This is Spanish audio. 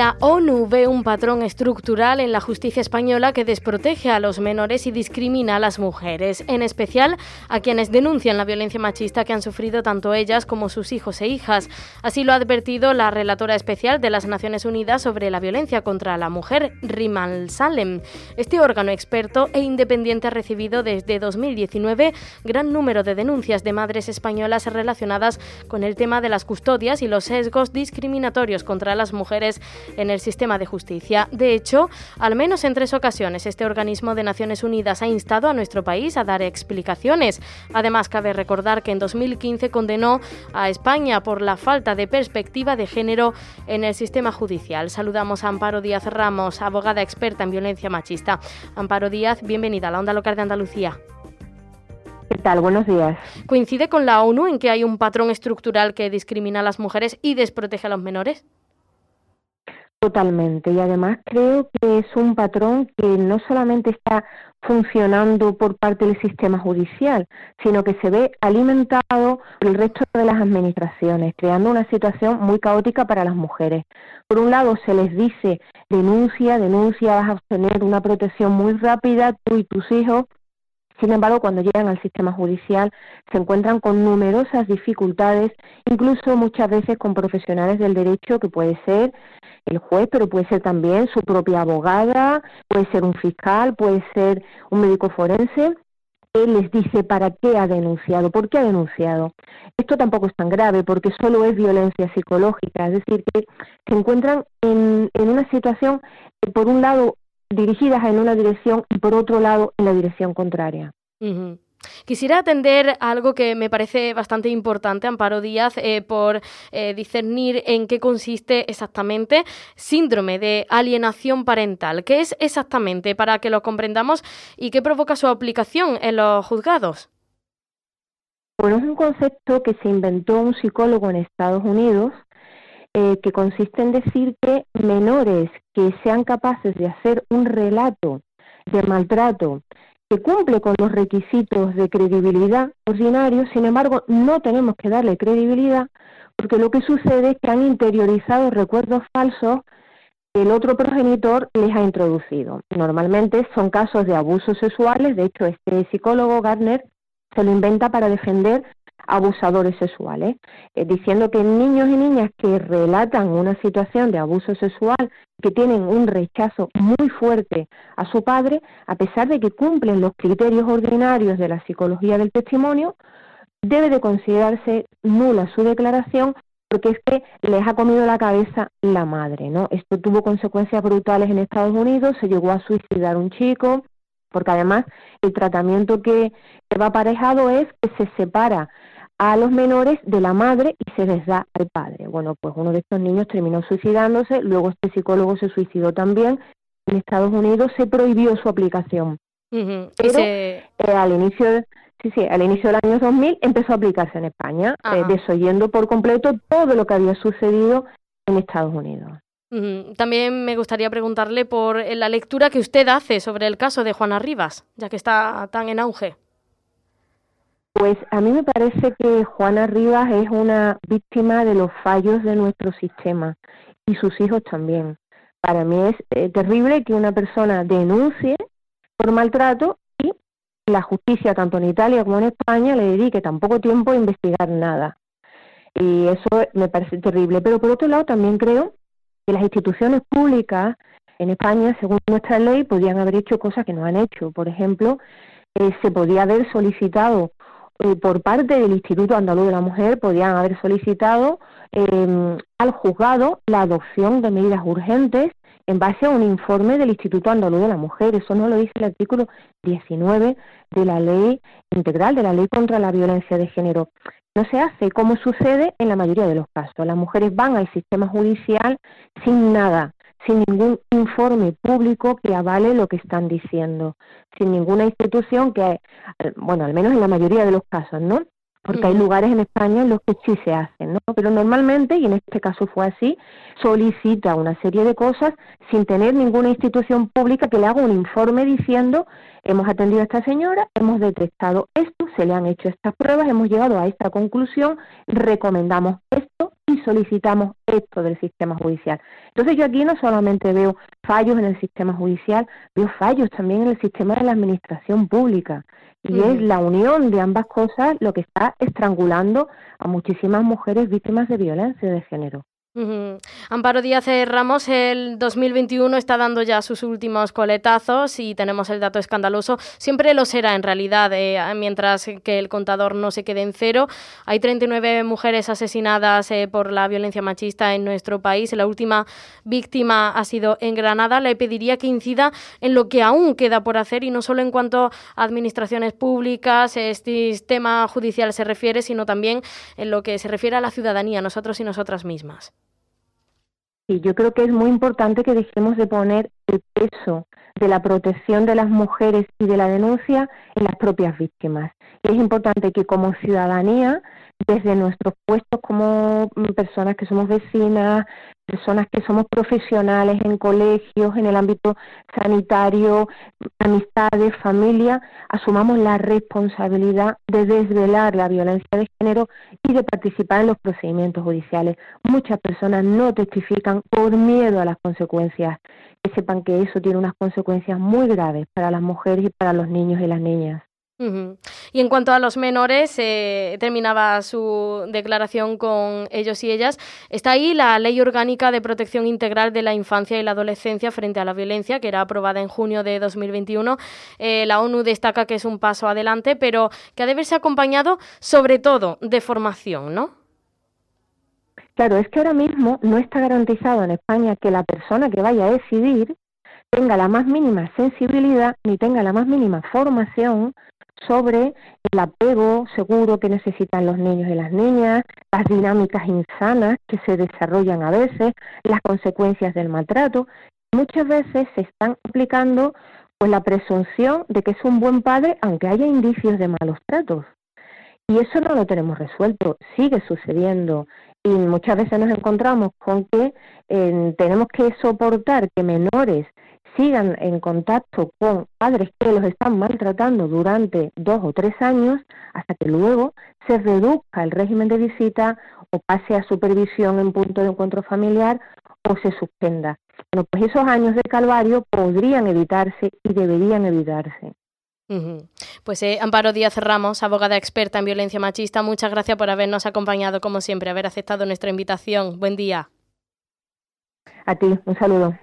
La ONU ve un patrón estructural en la justicia española que desprotege a los menores y discrimina a las mujeres, en especial a quienes denuncian la violencia machista que han sufrido tanto ellas como sus hijos e hijas. Así lo ha advertido la relatora especial de las Naciones Unidas sobre la violencia contra la mujer, Rimal Salem. Este órgano experto e independiente ha recibido desde 2019 gran número de denuncias de madres españolas relacionadas con el tema de las custodias y los sesgos discriminatorios contra las mujeres en el sistema de justicia. De hecho, al menos en tres ocasiones este organismo de Naciones Unidas ha instado a nuestro país a dar explicaciones. Además, cabe recordar que en 2015 condenó a España por la falta de perspectiva de género en el sistema judicial. Saludamos a Amparo Díaz Ramos, abogada experta en violencia machista. Amparo Díaz, bienvenida a la Onda Local de Andalucía. ¿Qué tal? Buenos días. ¿Coincide con la ONU en que hay un patrón estructural que discrimina a las mujeres y desprotege a los menores? Totalmente. Y además creo que es un patrón que no solamente está funcionando por parte del sistema judicial, sino que se ve alimentado por el resto de las administraciones, creando una situación muy caótica para las mujeres. Por un lado, se les dice denuncia, denuncia, vas a obtener una protección muy rápida, tú y tus hijos, sin embargo, cuando llegan al sistema judicial se encuentran con numerosas dificultades, incluso muchas veces con profesionales del derecho, que puede ser el juez, pero puede ser también su propia abogada, puede ser un fiscal, puede ser un médico forense, él les dice para qué ha denunciado, por qué ha denunciado. Esto tampoco es tan grave porque solo es violencia psicológica, es decir, que se encuentran en, una situación, por un lado, dirigidas en una dirección y por otro lado en la dirección contraria. Quisiera atender algo que me parece bastante importante, Amparo Díaz, eh, por eh, discernir en qué consiste exactamente síndrome de alienación parental. ¿Qué es exactamente para que lo comprendamos y qué provoca su aplicación en los juzgados? Bueno, es un concepto que se inventó un psicólogo en Estados Unidos eh, que consiste en decir que menores que sean capaces de hacer un relato de maltrato que cumple con los requisitos de credibilidad ordinarios, sin embargo, no tenemos que darle credibilidad porque lo que sucede es que han interiorizado recuerdos falsos que el otro progenitor les ha introducido. Normalmente son casos de abusos sexuales, de hecho este psicólogo Gardner se lo inventa para defender abusadores sexuales, eh, diciendo que niños y niñas que relatan una situación de abuso sexual, que tienen un rechazo muy fuerte a su padre, a pesar de que cumplen los criterios ordinarios de la psicología del testimonio, debe de considerarse nula su declaración porque es que les ha comido la cabeza la madre, ¿no? Esto tuvo consecuencias brutales en Estados Unidos, se llegó a suicidar un chico, porque además el tratamiento que, va aparejado es que se separa a los menores de la madre y se les da al padre. Bueno, pues uno de estos niños terminó suicidándose, luego este psicólogo se suicidó también. En Estados Unidos se prohibió su aplicación. Pero eh, al inicio sí, sí, al inicio del año 2000 empezó a aplicarse en España, eh, desoyendo por completo todo lo que había sucedido en Estados Unidos. También me gustaría preguntarle por la lectura que usted hace sobre el caso de Juana Rivas, ya que está tan en auge. Pues a mí me parece que Juana Rivas es una víctima de los fallos de nuestro sistema y sus hijos también. Para mí es eh, terrible que una persona denuncie por maltrato y la justicia, tanto en Italia como en España, le dedique tan poco tiempo a investigar nada. Y eso me parece terrible. Pero por otro lado, también creo que las instituciones públicas en España, según nuestra ley, podían haber hecho cosas que no han hecho. Por ejemplo, eh, se podía haber solicitado eh, por parte del Instituto Andaluz de la Mujer podían haber solicitado em, al juzgado la adopción de medidas urgentes en base a un informe del Instituto Andaluz de la Mujer. Eso no lo dice el artículo 19 de la Ley Integral, de la Ley contra la Violencia de Género. No se hace como sucede en la mayoría de los casos. Las mujeres van al sistema judicial sin nada, sin ningún informe público que avale lo que están diciendo, sin ninguna institución que, bueno, al menos en la mayoría de los casos, ¿no? porque hay lugares en España en los que sí se hacen, ¿no? Pero normalmente, y en este caso fue así, solicita una serie de cosas sin tener ninguna institución pública que le haga un informe diciendo hemos atendido a esta señora, hemos detectado esto, se le han hecho estas pruebas, hemos llegado a esta conclusión, recomendamos esto y solicitamos esto del sistema judicial. Entonces yo aquí no solamente veo fallos en el sistema judicial, veo fallos también en el sistema de la administración pública. Y es la unión de ambas cosas lo que está estrangulando a muchísimas mujeres víctimas de violencia de género. Amparo Díaz eh, Ramos, el 2021 está dando ya sus últimos coletazos y tenemos el dato escandaloso. Siempre lo será en realidad, eh, mientras que el contador no se quede en cero. Hay 39 mujeres asesinadas eh, por la violencia machista en nuestro país. La última víctima ha sido en Granada. Le pediría que incida en lo que aún queda por hacer y no solo en cuanto a administraciones públicas, este sistema judicial se refiere, sino también en lo que se refiere a la ciudadanía, nosotros y nosotras mismas. Y yo creo que es muy importante que dejemos de poner el peso de la protección de las mujeres y de la denuncia en las propias víctimas. Y es importante que como ciudadanía desde nuestros puestos como personas que somos vecinas, personas que somos profesionales en colegios, en el ámbito sanitario, amistades, familia, asumamos la responsabilidad de desvelar la violencia de género y de participar en los procedimientos judiciales. Muchas personas no testifican por miedo a las consecuencias, que sepan que eso tiene unas consecuencias muy graves para las mujeres y para los niños y las niñas. Y en cuanto a los menores, eh, terminaba su declaración con ellos y ellas. Está ahí la Ley Orgánica de Protección Integral de la Infancia y la Adolescencia frente a la violencia, que era aprobada en junio de 2021. Eh, la ONU destaca que es un paso adelante, pero que ha de verse acompañado sobre todo de formación, ¿no? Claro, es que ahora mismo no está garantizado en España que la persona que vaya a decidir tenga la más mínima sensibilidad ni tenga la más mínima formación sobre el apego seguro que necesitan los niños y las niñas, las dinámicas insanas que se desarrollan a veces, las consecuencias del maltrato. Muchas veces se están aplicando pues la presunción de que es un buen padre aunque haya indicios de malos tratos. Y eso no lo tenemos resuelto, sigue sucediendo. Y muchas veces nos encontramos con que eh, tenemos que soportar que menores sigan en contacto con padres que los están maltratando durante dos o tres años hasta que luego se reduzca el régimen de visita o pase a supervisión en punto de encuentro familiar o se suspenda. Bueno, pues esos años de calvario podrían evitarse y deberían evitarse. Pues eh, Amparo Díaz Ramos, abogada experta en violencia machista, muchas gracias por habernos acompañado como siempre, haber aceptado nuestra invitación. Buen día. A ti, un saludo.